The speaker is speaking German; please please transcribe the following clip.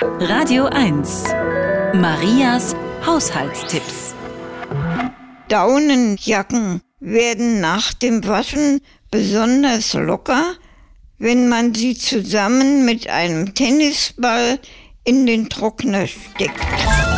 Radio 1. Marias Haushaltstipps. Daunenjacken werden nach dem Waschen besonders locker, wenn man sie zusammen mit einem Tennisball in den Trockner steckt.